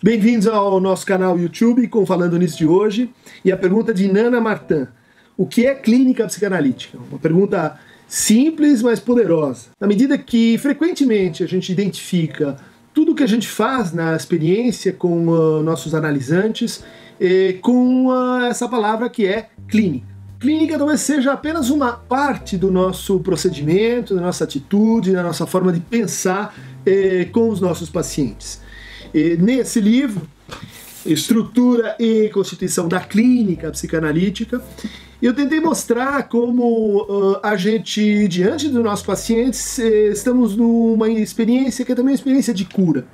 Bem-vindos ao nosso canal YouTube com Falando Nisso de hoje. E a pergunta de Nana Martin: O que é clínica psicanalítica? Uma pergunta simples, mas poderosa. Na medida que frequentemente a gente identifica tudo que a gente faz na experiência com uh, nossos analisantes com uh, essa palavra que é clínica. Clínica talvez seja apenas uma parte do nosso procedimento, da nossa atitude, da nossa forma de pensar eh, com os nossos pacientes. E nesse livro, Estrutura e Constituição da Clínica Psicanalítica, eu tentei mostrar como uh, a gente, diante dos nossos pacientes, eh, estamos numa experiência que é também uma experiência de cura.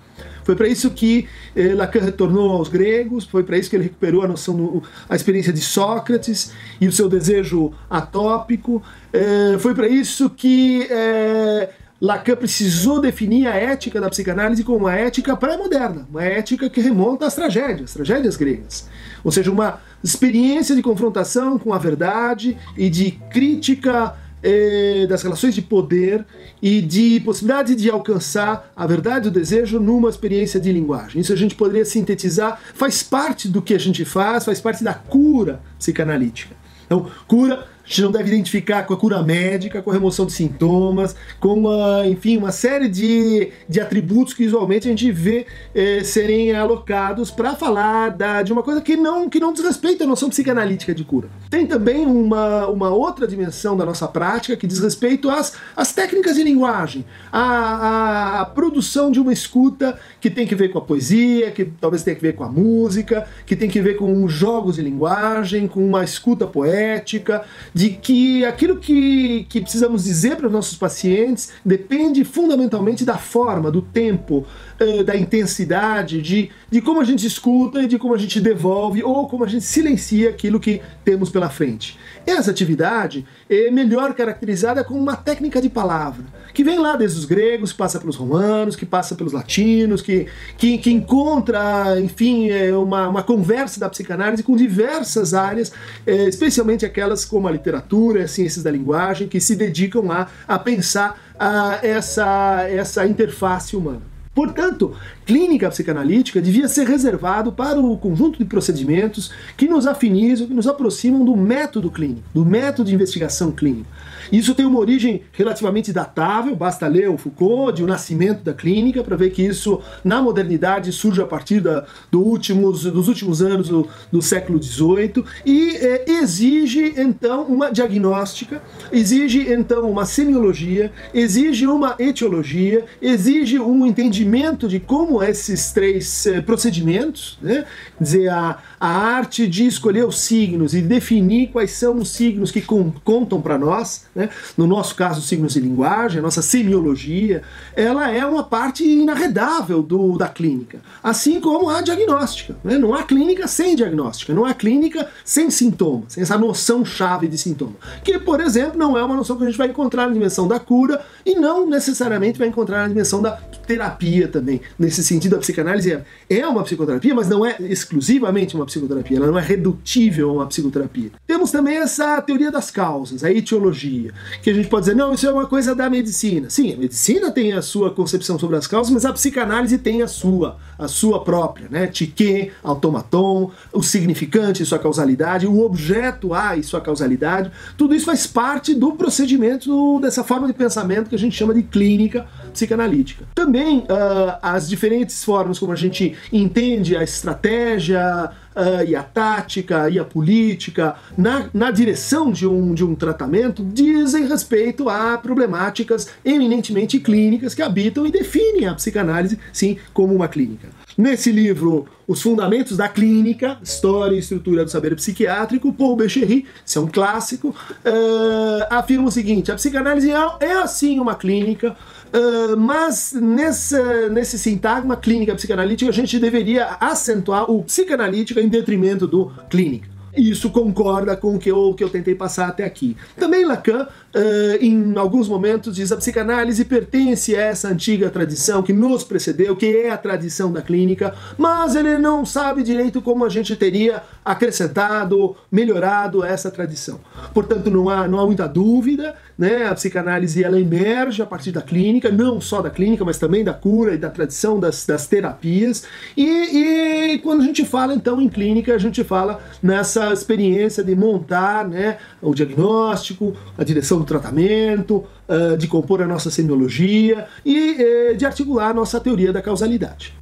Foi para isso que eh, Lacan retornou aos gregos, foi para isso que ele recuperou a noção, do, a experiência de Sócrates e o seu desejo atópico. Eh, foi para isso que eh, Lacan precisou definir a ética da psicanálise como uma ética pré-moderna, uma ética que remonta às tragédias, tragédias gregas. Ou seja, uma experiência de confrontação com a verdade e de crítica eh, das relações de poder e de possibilidade de alcançar a verdade e o desejo numa experiência de linguagem. Isso a gente poderia sintetizar, faz parte do que a gente faz, faz parte da cura psicanalítica. Então, cura a gente não deve identificar com a cura médica, com a remoção de sintomas, com uma, enfim, uma série de, de atributos que usualmente a gente vê eh, serem alocados para falar da, de uma coisa que não, que não diz respeito à noção psicanalítica de cura. Tem também uma, uma outra dimensão da nossa prática que diz respeito às, às técnicas de linguagem, à, à produção de uma escuta que tem que ver com a poesia, que talvez tenha que ver com a música, que tem que ver com jogos de linguagem, com uma escuta poética de que aquilo que, que precisamos dizer para os nossos pacientes depende fundamentalmente da forma, do tempo, uh, da intensidade, de, de como a gente escuta e de como a gente devolve ou como a gente silencia aquilo que temos pela frente. Essa atividade é melhor caracterizada como uma técnica de palavra, que vem lá desde os gregos, passa pelos romanos, que passa pelos latinos, que, que, que encontra, enfim, é uma, uma conversa da psicanálise com diversas áreas, é, especialmente aquelas como a literatura, as ciências da linguagem, que se dedicam a, a pensar a, essa, essa interface humana. Portanto, clínica psicanalítica devia ser reservado para o conjunto de procedimentos que nos afinizam, que nos aproximam do método clínico, do método de investigação clínica. Isso tem uma origem relativamente datável, basta ler o Foucault, de o nascimento da clínica, para ver que isso, na modernidade, surge a partir da, do últimos, dos últimos anos do, do século XVIII e é, exige, então, uma diagnóstica, exige, então, uma semiologia, exige uma etiologia, exige um entendimento de como esses três eh, procedimentos, né, dizer, a, a arte de escolher os signos e definir quais são os signos que com, contam para nós, né, no nosso caso, os signos de linguagem, a nossa semiologia, ela é uma parte inarredável do, da clínica, assim como a diagnóstica. Né, não há clínica sem diagnóstica, não há clínica sem sintoma, sem essa noção chave de sintoma, que, por exemplo, não é uma noção que a gente vai encontrar na dimensão da cura e não necessariamente vai encontrar na dimensão da terapia também. Nesse sentido, a psicanálise é, é uma psicoterapia, mas não é exclusivamente uma psicoterapia, ela não é redutível a uma psicoterapia. Temos também essa teoria das causas, a etiologia, que a gente pode dizer, não, isso é uma coisa da medicina. Sim, a medicina tem a sua concepção sobre as causas, mas a psicanálise tem a sua, a sua própria, né? Tique, automaton, o significante, sua causalidade, o objeto A e sua causalidade, tudo isso faz parte do procedimento dessa forma de pensamento que a gente chama de clínica psicanalítica. Também uh, uh, as diferentes formas como a gente entende a estratégia uh, e a tática e a política na, na direção de um, de um tratamento dizem respeito a problemáticas eminentemente clínicas que habitam e definem a psicanálise, sim, como uma clínica. Nesse livro, Os Fundamentos da Clínica, História e Estrutura do Saber Psiquiátrico, Paul Becherry, isso é um clássico, uh, afirma o seguinte: a psicanálise é, é assim uma clínica, uh, mas nessa, nesse sintagma clínica psicanalítica a gente deveria acentuar o psicanalítica em detrimento do clínica. Isso concorda com o que eu, que eu tentei passar até aqui. Também Lacan, uh, em alguns momentos, diz a psicanálise pertence a essa antiga tradição que nos precedeu, que é a tradição da clínica, mas ele não sabe direito como a gente teria acrescentado, melhorado essa tradição. Portanto, não há, não há muita dúvida, né? A psicanálise ela emerge a partir da clínica, não só da clínica, mas também da cura e da tradição das, das terapias. E, e quando a gente fala então em clínica, a gente fala nessa experiência de montar né, o diagnóstico, a direção do tratamento, uh, de compor a nossa semiologia e uh, de articular a nossa teoria da causalidade.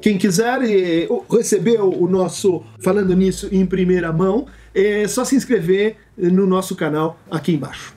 Quem quiser eh, receber o nosso Falando Nisso em primeira mão, é só se inscrever no nosso canal aqui embaixo.